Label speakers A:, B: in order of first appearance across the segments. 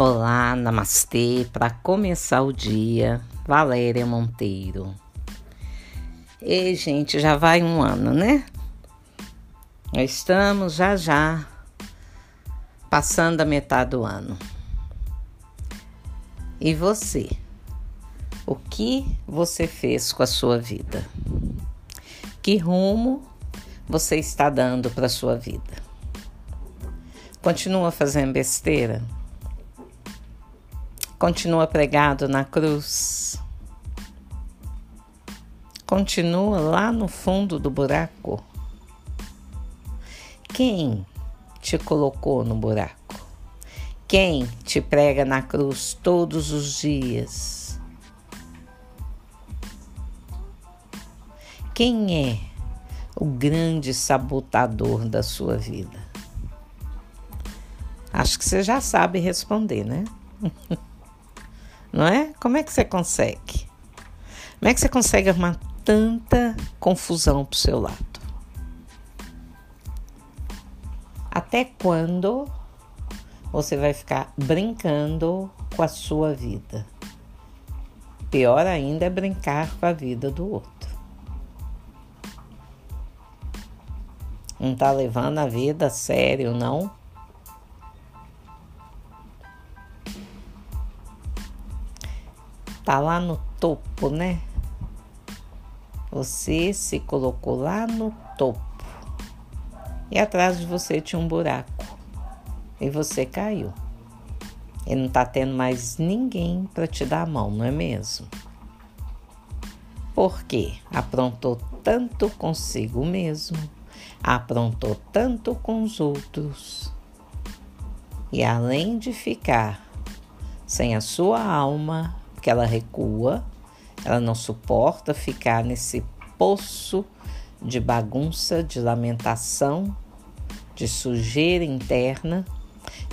A: Olá, namastê. Para começar o dia, Valéria Monteiro. E, gente, já vai um ano, né? Estamos já já passando a metade do ano. E você? O que você fez com a sua vida? Que rumo você está dando para a sua vida? Continua fazendo besteira? Continua pregado na cruz. Continua lá no fundo do buraco. Quem te colocou no buraco? Quem te prega na cruz todos os dias? Quem é o grande sabotador da sua vida? Acho que você já sabe responder, né? não é? Como é que você consegue? Como é que você consegue arrumar tanta confusão pro seu lado? Até quando você vai ficar brincando com a sua vida? Pior ainda é brincar com a vida do outro. Não tá levando a vida a sério, não? Tá lá no topo, né? Você se colocou lá no topo. E atrás de você tinha um buraco. E você caiu. E não tá tendo mais ninguém para te dar a mão, não é mesmo? Porque aprontou tanto consigo mesmo, aprontou tanto com os outros. E além de ficar sem a sua alma, porque ela recua, ela não suporta ficar nesse poço de bagunça, de lamentação, de sujeira interna,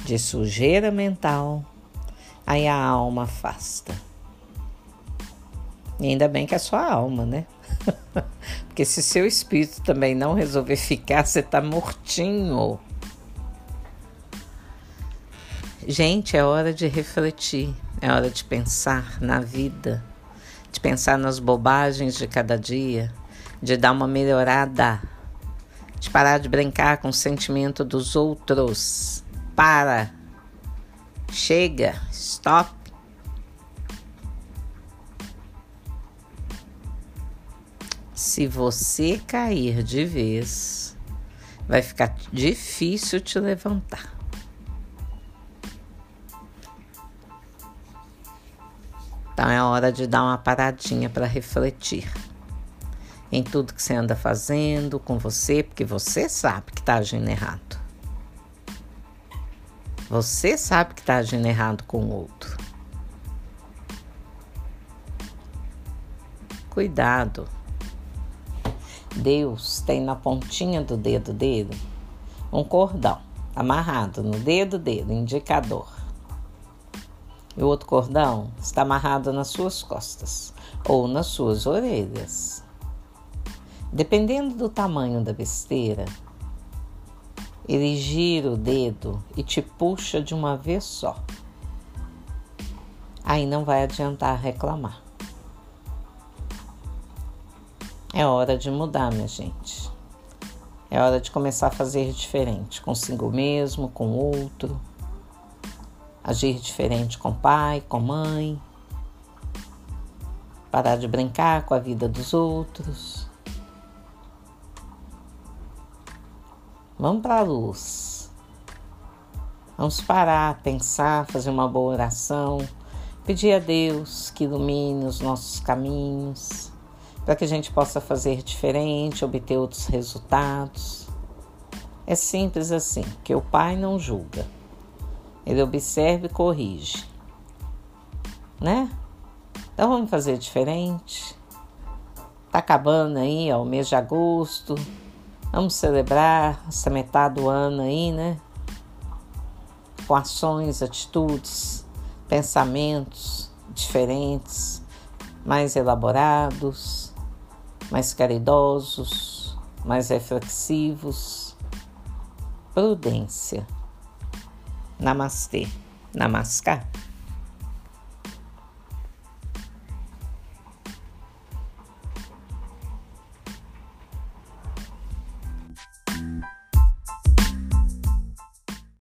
A: de sujeira mental. Aí a alma afasta. E ainda bem que é só a alma, né? Porque se seu espírito também não resolver ficar, você tá mortinho. Gente, é hora de refletir. É hora de pensar na vida, de pensar nas bobagens de cada dia, de dar uma melhorada, de parar de brincar com o sentimento dos outros. Para! Chega! Stop! Se você cair de vez, vai ficar difícil te levantar. Então é hora de dar uma paradinha para refletir em tudo que você anda fazendo com você, porque você sabe que está agindo errado. Você sabe que está agindo errado com o outro. Cuidado. Deus tem na pontinha do dedo dele um cordão amarrado no dedo dele, indicador e o outro cordão está amarrado nas suas costas ou nas suas orelhas. Dependendo do tamanho da besteira, ele gira o dedo e te puxa de uma vez só. Aí não vai adiantar reclamar. É hora de mudar, minha gente. É hora de começar a fazer diferente consigo mesmo, com outro agir diferente com pai, com mãe, parar de brincar com a vida dos outros. Vamos para a luz. Vamos parar, pensar, fazer uma boa oração, pedir a Deus que ilumine os nossos caminhos, para que a gente possa fazer diferente, obter outros resultados. É simples assim, que o Pai não julga. Ele observa e corrige. Né? Então vamos fazer diferente. Tá acabando aí, ó, o mês de agosto. Vamos celebrar essa metade do ano aí, né? Com ações, atitudes, pensamentos diferentes, mais elaborados, mais caridosos, mais reflexivos. Prudência. ナマスティ、ナマスカ。